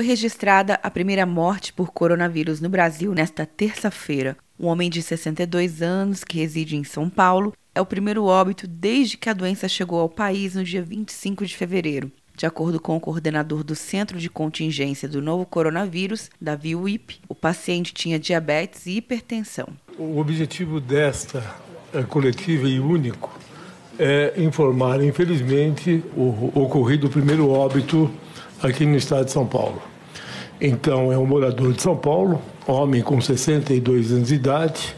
foi registrada a primeira morte por coronavírus no Brasil nesta terça-feira. Um homem de 62 anos que reside em São Paulo é o primeiro óbito desde que a doença chegou ao país no dia 25 de fevereiro. De acordo com o coordenador do Centro de Contingência do Novo Coronavírus, Davi Wip, o paciente tinha diabetes e hipertensão. O objetivo desta é, coletiva e único é informar, infelizmente, o ocorrido primeiro óbito aqui no estado de São Paulo. Então, é um morador de São Paulo, homem com 62 anos de idade,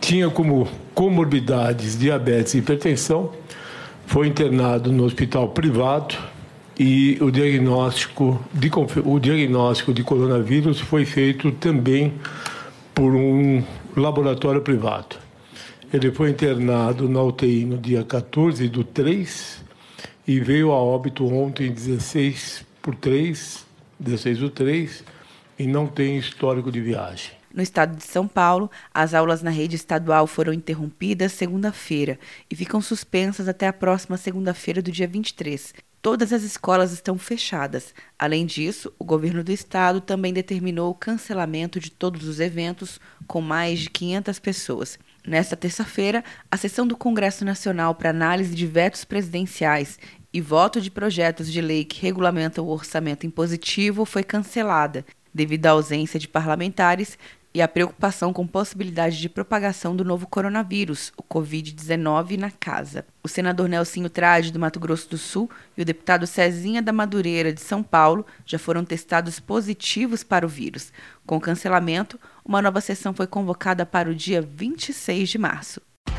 tinha como comorbidades diabetes e hipertensão, foi internado no hospital privado e o diagnóstico de, o diagnóstico de coronavírus foi feito também por um laboratório privado. Ele foi internado na UTI no dia 14 do 3 e veio a óbito ontem, 16 por 3, 16 do 3, e não tem histórico de viagem. No estado de São Paulo, as aulas na rede estadual foram interrompidas segunda-feira e ficam suspensas até a próxima segunda-feira do dia 23. Todas as escolas estão fechadas. Além disso, o governo do estado também determinou o cancelamento de todos os eventos com mais de 500 pessoas. Nesta terça-feira, a sessão do Congresso Nacional para análise de vetos presidenciais e voto de projetos de lei que regulamentam o orçamento impositivo foi cancelada, devido à ausência de parlamentares e à preocupação com possibilidade de propagação do novo coronavírus, o Covid-19, na casa. O senador Nelsinho Trade, do Mato Grosso do Sul, e o deputado Cezinha da Madureira, de São Paulo, já foram testados positivos para o vírus. Com o cancelamento, uma nova sessão foi convocada para o dia 26 de março.